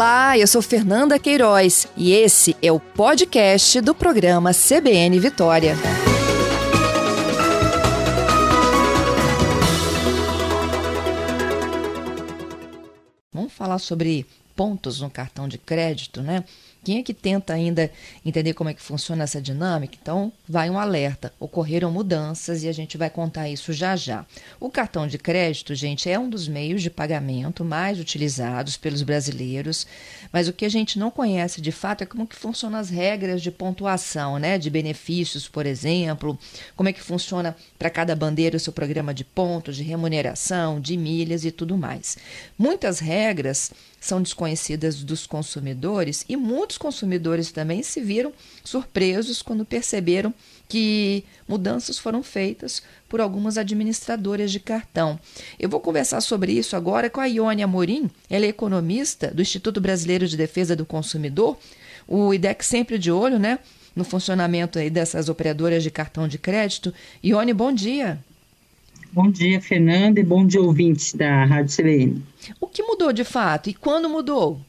Olá, eu sou Fernanda Queiroz e esse é o podcast do programa CBN Vitória. Vamos falar sobre pontos no cartão de crédito, né? Quem é que tenta ainda entender como é que funciona essa dinâmica? Então, vai um alerta. Ocorreram mudanças e a gente vai contar isso já já. O cartão de crédito, gente, é um dos meios de pagamento mais utilizados pelos brasileiros, mas o que a gente não conhece de fato é como que funcionam as regras de pontuação, né, de benefícios, por exemplo, como é que funciona para cada bandeira o seu programa de pontos, de remuneração, de milhas e tudo mais. Muitas regras são desconhecidas dos consumidores e muitos consumidores também se viram surpresos quando perceberam que mudanças foram feitas por algumas administradoras de cartão. Eu vou conversar sobre isso agora com a Ione Amorim, ela é economista do Instituto Brasileiro de Defesa do Consumidor, o IDEC sempre de olho, né, no funcionamento aí dessas operadoras de cartão de crédito. Ione, bom dia. Bom dia, Fernanda, e bom dia, ouvintes da Rádio CBN. O que mudou de fato e quando mudou?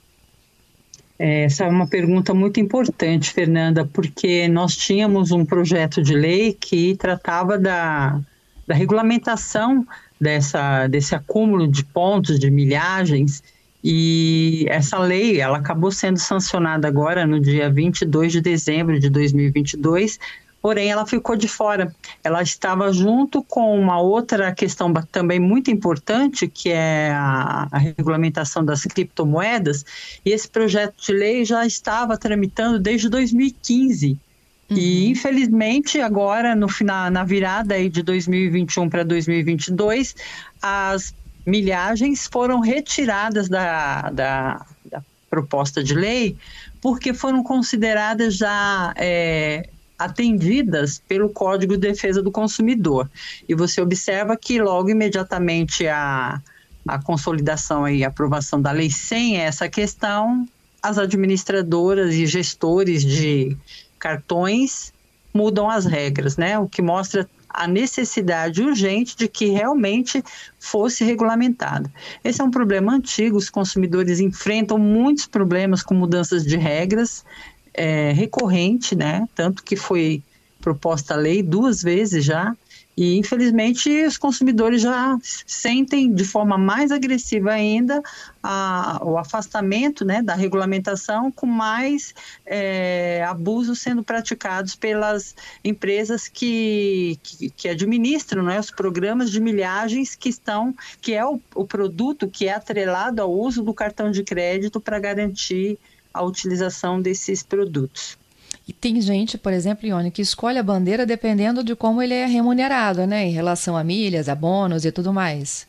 É, essa é uma pergunta muito importante, Fernanda, porque nós tínhamos um projeto de lei que tratava da, da regulamentação dessa, desse acúmulo de pontos, de milhagens, e essa lei ela acabou sendo sancionada agora no dia 22 de dezembro de 2022, porém ela ficou de fora. Ela estava junto com uma outra questão também muito importante, que é a, a, regulamentação das criptomoedas, e esse projeto de lei já estava tramitando desde 2015. Uhum. E infelizmente agora no final na virada aí de 2021 para 2022 as milhagens foram retiradas da, da, da proposta de lei porque foram consideradas já é, atendidas pelo Código de Defesa do Consumidor. E você observa que logo imediatamente a, a consolidação e aprovação da lei sem essa questão, as administradoras e gestores de cartões mudam as regras, né? O que mostra a necessidade urgente de que realmente fosse regulamentado. Esse é um problema antigo, os consumidores enfrentam muitos problemas com mudanças de regras é, recorrente, né? Tanto que foi proposta a lei duas vezes já, e infelizmente os consumidores já sentem de forma mais agressiva ainda a, o afastamento né, da regulamentação, com mais é, abusos sendo praticados pelas empresas que, que, que, administram né, os programas de milhagens que estão, que é o, o produto que é atrelado ao uso do cartão de crédito para garantir a utilização desses produtos. E tem gente, por exemplo, Ione, que escolhe a bandeira dependendo de como ele é remunerado, né? Em relação a milhas, a bônus e tudo mais.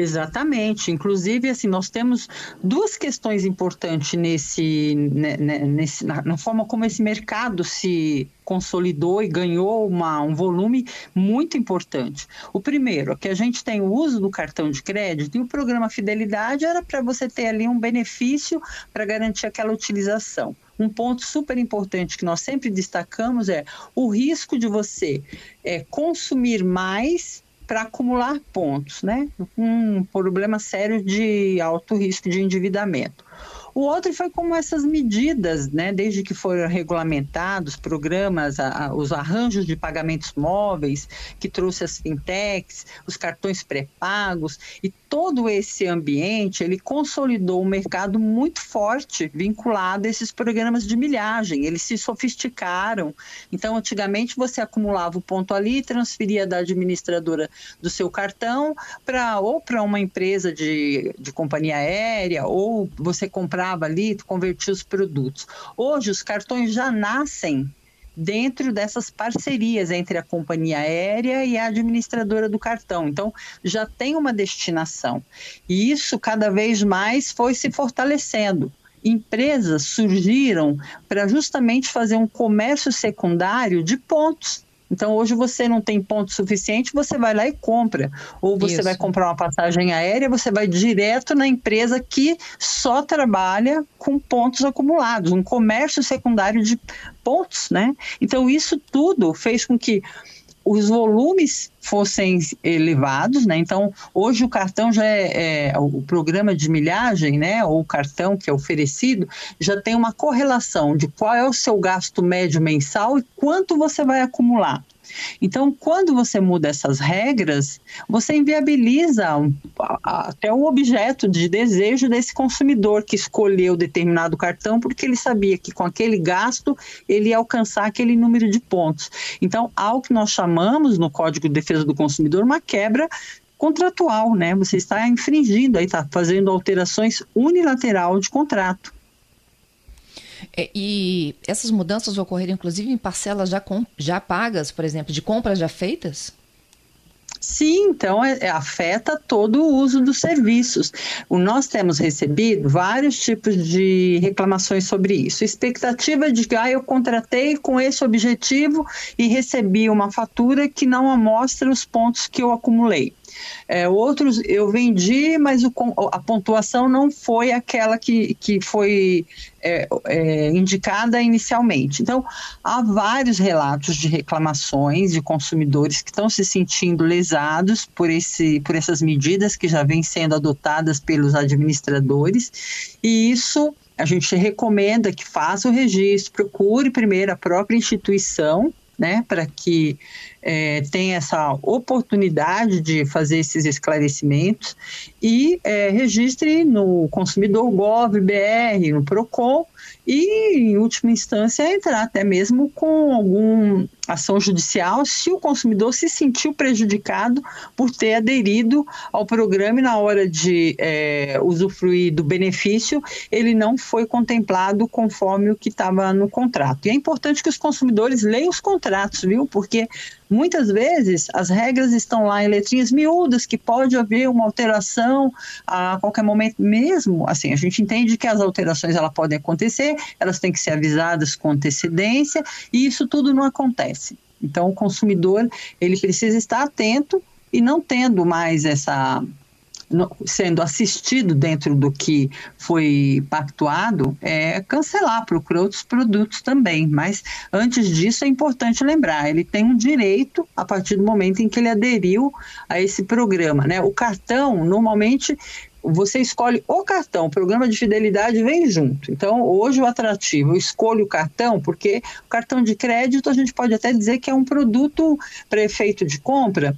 Exatamente. Inclusive, assim, nós temos duas questões importantes nesse, né, né, nesse na, na, forma como esse mercado se consolidou e ganhou uma, um volume muito importante. O primeiro é que a gente tem o uso do cartão de crédito e o programa Fidelidade era para você ter ali um benefício para garantir aquela utilização. Um ponto super importante que nós sempre destacamos é o risco de você é, consumir mais para acumular pontos, né? Um problema sério de alto risco de endividamento. O outro foi como essas medidas, né, desde que foram regulamentados programas, a, a, os arranjos de pagamentos móveis, que trouxe as fintechs, os cartões pré-pagos, e todo esse ambiente, ele consolidou um mercado muito forte vinculado a esses programas de milhagem. Eles se sofisticaram. Então, antigamente, você acumulava o ponto ali, transferia da administradora do seu cartão para ou para uma empresa de, de companhia aérea, ou você comprava ali, convertia os produtos. Hoje os cartões já nascem dentro dessas parcerias entre a companhia aérea e a administradora do cartão. Então, já tem uma destinação. E isso cada vez mais foi se fortalecendo. Empresas surgiram para justamente fazer um comércio secundário de pontos. Então, hoje você não tem ponto suficiente, você vai lá e compra. Ou você Isso. vai comprar uma passagem aérea, você vai direto na empresa que só trabalha com pontos acumulados, um comércio secundário de pontos, né? Então, isso tudo fez com que os volumes fossem elevados, né? Então, hoje o cartão já é, é, o programa de milhagem, né? Ou o cartão que é oferecido já tem uma correlação de qual é o seu gasto médio mensal e quanto você vai acumular. Então, quando você muda essas regras, você inviabiliza até o objeto de desejo desse consumidor que escolheu determinado cartão porque ele sabia que com aquele gasto ele ia alcançar aquele número de pontos. Então, há o que nós chamamos no Código de Defesa do Consumidor uma quebra contratual, né? Você está infringindo, aí está fazendo alterações unilateral de contrato. É, e essas mudanças ocorreram, inclusive, em parcelas já, com, já pagas, por exemplo, de compras já feitas? Sim, então é, é, afeta todo o uso dos serviços. O, nós temos recebido vários tipos de reclamações sobre isso. Expectativa de que ah, eu contratei com esse objetivo e recebi uma fatura que não mostra os pontos que eu acumulei. É, outros eu vendi, mas o, a pontuação não foi aquela que, que foi é, é, indicada inicialmente. Então, há vários relatos de reclamações de consumidores que estão se sentindo lesados por, esse, por essas medidas que já vêm sendo adotadas pelos administradores, e isso a gente recomenda que faça o registro, procure primeiro a própria instituição né, para que é, tenha essa oportunidade de fazer esses esclarecimentos e é, registre no Consumidor Gov BR, no Procon e, em última instância, entrar até mesmo com alguma ação judicial se o consumidor se sentiu prejudicado por ter aderido ao programa e na hora de é, usufruir do benefício, ele não foi contemplado conforme o que estava no contrato. E é importante que os consumidores leiam os contratos, viu? Porque Muitas vezes as regras estão lá em letrinhas miúdas, que pode haver uma alteração a qualquer momento mesmo. Assim, a gente entende que as alterações elas podem acontecer, elas têm que ser avisadas com antecedência, e isso tudo não acontece. Então, o consumidor ele precisa estar atento e não tendo mais essa sendo assistido dentro do que foi pactuado, é cancelar, procurar outros produtos também. Mas antes disso é importante lembrar, ele tem um direito a partir do momento em que ele aderiu a esse programa. Né? O cartão, normalmente, você escolhe o cartão, o programa de fidelidade vem junto. Então, hoje o atrativo, eu escolho o cartão, porque o cartão de crédito a gente pode até dizer que é um produto para efeito de compra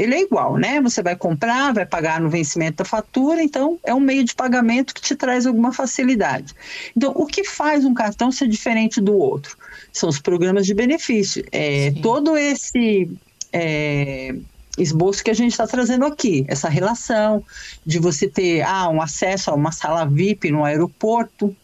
ele é igual, né? Você vai comprar, vai pagar no vencimento da fatura, então é um meio de pagamento que te traz alguma facilidade. Então, o que faz um cartão ser diferente do outro? São os programas de benefício. É, todo esse é, esboço que a gente está trazendo aqui, essa relação de você ter ah, um acesso a uma sala VIP no aeroporto,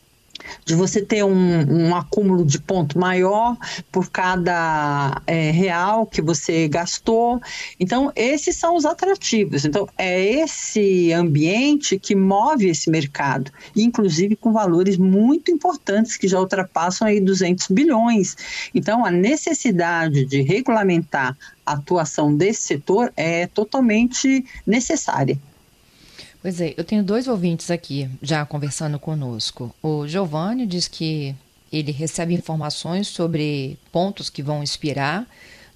de você ter um, um acúmulo de ponto maior por cada é, real que você gastou. Então, esses são os atrativos. Então, é esse ambiente que move esse mercado, inclusive com valores muito importantes que já ultrapassam aí 200 bilhões. Então, a necessidade de regulamentar a atuação desse setor é totalmente necessária. Pois é, eu tenho dois ouvintes aqui já conversando conosco. O Giovanni diz que ele recebe informações sobre pontos que vão expirar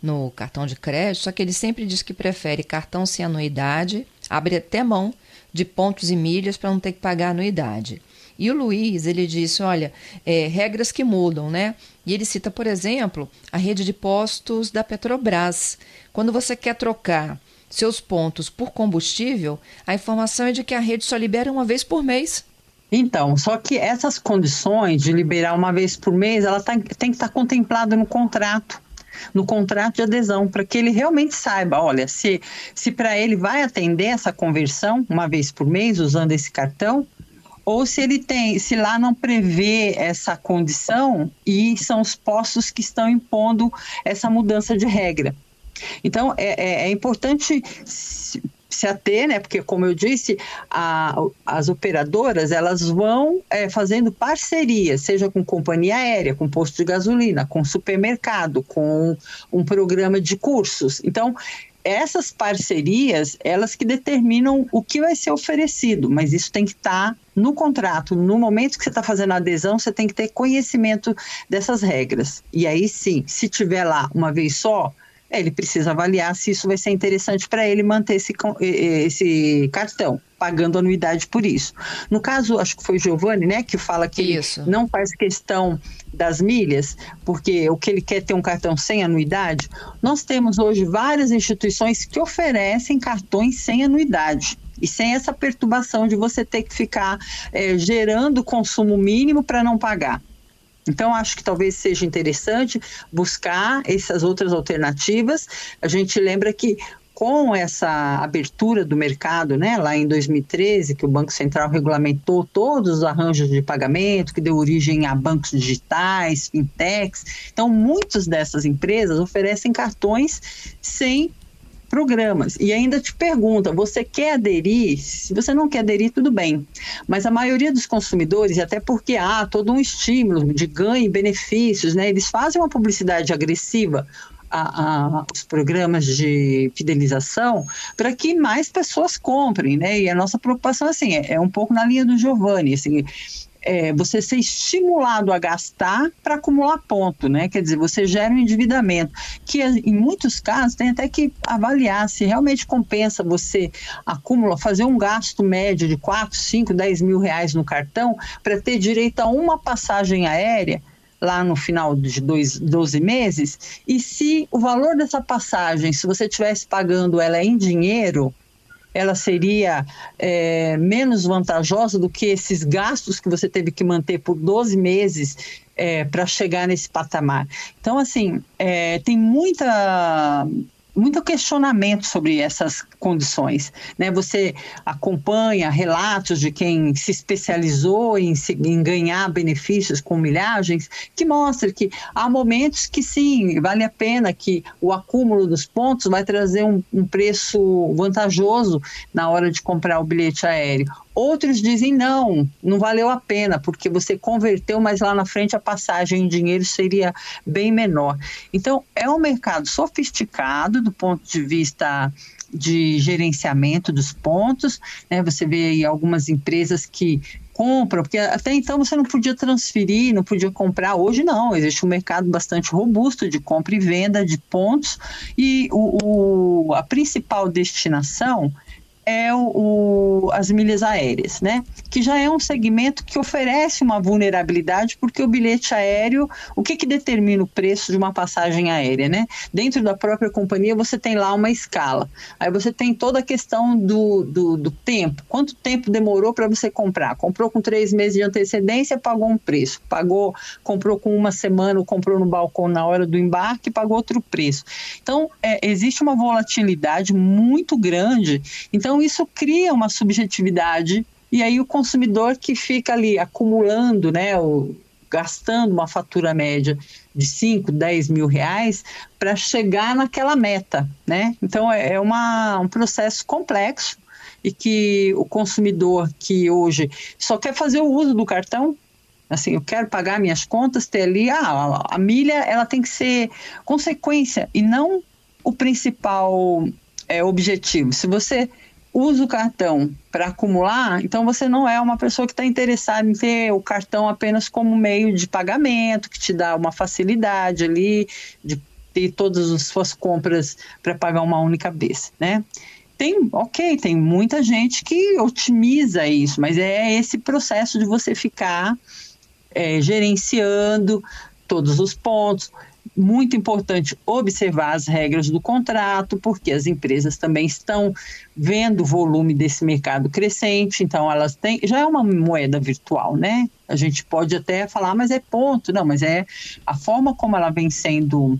no cartão de crédito, só que ele sempre diz que prefere cartão sem anuidade, abre até mão de pontos e milhas para não ter que pagar anuidade. E o Luiz, ele disse, olha, é, regras que mudam, né? E ele cita, por exemplo, a rede de postos da Petrobras. Quando você quer trocar seus pontos por combustível, a informação é de que a rede só libera uma vez por mês. Então, só que essas condições de liberar uma vez por mês, ela tá, tem que estar tá contemplada no contrato no contrato de adesão, para que ele realmente saiba, olha, se, se para ele vai atender essa conversão uma vez por mês usando esse cartão, ou se ele tem, se lá não prevê essa condição e são os postos que estão impondo essa mudança de regra. Então, é, é, é importante se, ater, né? Porque, como eu disse, a, as operadoras elas vão é, fazendo parceria, seja com companhia aérea, com posto de gasolina, com supermercado, com um programa de cursos. Então, essas parcerias, elas que determinam o que vai ser oferecido, mas isso tem que estar no contrato. No momento que você está fazendo a adesão, você tem que ter conhecimento dessas regras. E aí sim, se tiver lá uma vez só, ele precisa avaliar se isso vai ser interessante para ele manter esse, esse cartão, pagando anuidade por isso. No caso, acho que foi o Giovanni, né, que fala que isso. não faz questão das milhas, porque o que ele quer é ter um cartão sem anuidade. Nós temos hoje várias instituições que oferecem cartões sem anuidade e sem essa perturbação de você ter que ficar é, gerando consumo mínimo para não pagar. Então, acho que talvez seja interessante buscar essas outras alternativas. A gente lembra que com essa abertura do mercado, né, lá em 2013, que o Banco Central regulamentou todos os arranjos de pagamento, que deu origem a bancos digitais, fintechs. Então, muitas dessas empresas oferecem cartões sem programas. E ainda te pergunta: você quer aderir? Se você não quer aderir, tudo bem. Mas a maioria dos consumidores, até porque há todo um estímulo de ganho e benefícios, né? Eles fazem uma publicidade agressiva a, a, os programas de fidelização para que mais pessoas comprem, né? E a nossa preocupação assim é, é um pouco na linha do Giovanni, assim, é, você ser estimulado a gastar para acumular ponto, né? Quer dizer, você gera um endividamento, que em muitos casos tem até que avaliar se realmente compensa você acumular, fazer um gasto médio de 4, 5, 10 mil reais no cartão para ter direito a uma passagem aérea lá no final de dois, 12 meses, e se o valor dessa passagem, se você estivesse pagando ela em dinheiro, ela seria é, menos vantajosa do que esses gastos que você teve que manter por 12 meses é, para chegar nesse patamar. Então, assim, é, tem muita muito questionamento sobre essas condições. Né? Você acompanha relatos de quem se especializou em, em, ganhar benefícios com milhagens, que mostra que há momentos que sim, vale a pena, que o acúmulo dos pontos vai trazer um, um preço vantajoso na hora de comprar o bilhete aéreo. Outros dizem não, não valeu a pena, porque você converteu, mas lá na frente a passagem em dinheiro seria bem menor. Então, é um mercado sofisticado do ponto de vista de gerenciamento dos pontos. Né? Você vê aí algumas empresas que compram, porque até então você não podia transferir, não podia comprar. Hoje não, existe um mercado bastante robusto de compra e venda de pontos e o, o a principal destinação é o, o, as milhas aéreas, né? Que já é um segmento que oferece uma vulnerabilidade, porque o bilhete aéreo, o que, que determina o preço de uma passagem aérea, né? Dentro da própria companhia você tem lá uma escala. Aí você tem toda a questão do, do, do tempo. Quanto tempo demorou para você comprar? Comprou com três meses de antecedência, pagou um preço. Pagou, comprou com uma semana, comprou no balcão na hora do embarque, pagou outro preço. Então, é, existe uma volatilidade muito grande. Então, isso cria uma subjetividade e aí o consumidor que fica ali acumulando, né, o, gastando uma fatura média de 5, 10 mil reais para chegar naquela meta, né? Então é, é uma, um processo complexo e que o consumidor que hoje só quer fazer o uso do cartão, assim, eu quero pagar minhas contas, ter ali, ah, a milha ela tem que ser consequência e não o principal é, objetivo. Se você usa o cartão para acumular, então você não é uma pessoa que está interessada em ter o cartão apenas como meio de pagamento, que te dá uma facilidade ali de ter todas as suas compras para pagar uma única vez, né? Tem, ok, tem muita gente que otimiza isso, mas é esse processo de você ficar é, gerenciando todos os pontos, muito importante observar as regras do contrato, porque as empresas também estão vendo o volume desse mercado crescente, então elas têm, já é uma moeda virtual, né? A gente pode até falar, mas é ponto, não, mas é a forma como ela vem sendo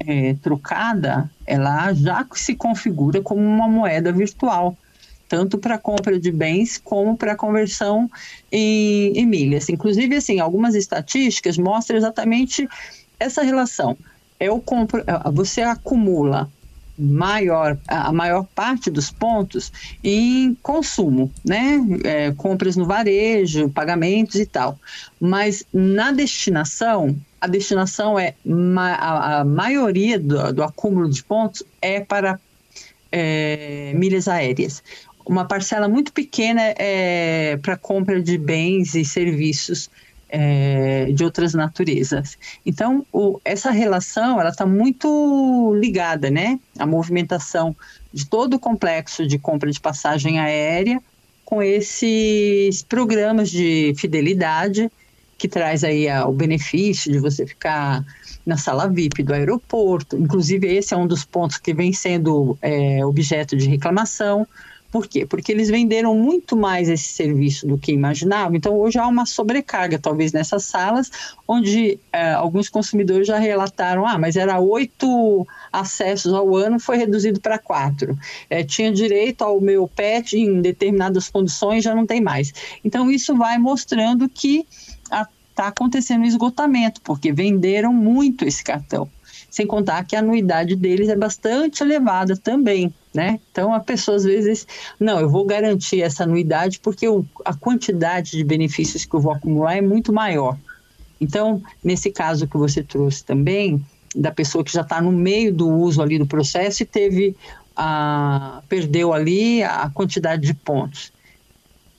é, trocada, ela já se configura como uma moeda virtual tanto para compra de bens como para conversão em, em milhas. Inclusive, assim, algumas estatísticas mostram exatamente essa relação é o você acumula maior a maior parte dos pontos em consumo, né? É, compras no varejo, pagamentos e tal. Mas na destinação, a destinação é a, a maioria do, do, acúmulo de pontos é para é, milhas aéreas. Uma parcela muito pequena é para compra de bens e serviços é, de outras naturezas. Então, o, essa relação ela está muito ligada, né? A movimentação de todo o complexo de compra de passagem aérea com esses programas de fidelidade que traz aí a, o benefício de você ficar na sala VIP do aeroporto. Inclusive, esse é um dos pontos que vem sendo é, objeto de reclamação. Por quê? Porque eles venderam muito mais esse serviço do que imaginavam. Então, hoje há uma sobrecarga, talvez, nessas salas, onde é, alguns consumidores já relataram: ah, mas era oito acessos ao ano, foi reduzido para quatro. É, tinha direito ao meu pet em determinadas condições, já não tem mais. Então, isso vai mostrando que está acontecendo esgotamento, porque venderam muito esse cartão. Sem contar que a anuidade deles é bastante elevada também, né? Então a pessoa às vezes, não, eu vou garantir essa anuidade porque a quantidade de benefícios que eu vou acumular é muito maior. Então, nesse caso que você trouxe também, da pessoa que já está no meio do uso ali do processo e teve a, perdeu ali a quantidade de pontos.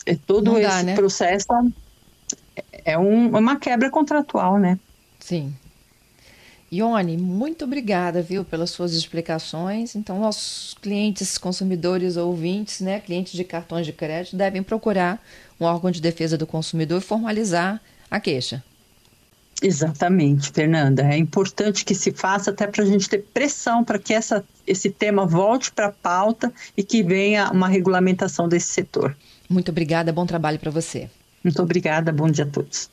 É todo esse né? processo é um, uma quebra contratual, né? Sim. Ione, muito obrigada, viu, pelas suas explicações. Então, nossos clientes, consumidores, ouvintes, né, clientes de cartões de crédito, devem procurar um órgão de defesa do consumidor e formalizar a queixa. Exatamente, Fernanda. É importante que se faça até para a gente ter pressão para que essa, esse tema volte para a pauta e que venha uma regulamentação desse setor. Muito obrigada, bom trabalho para você. Muito obrigada, bom dia a todos.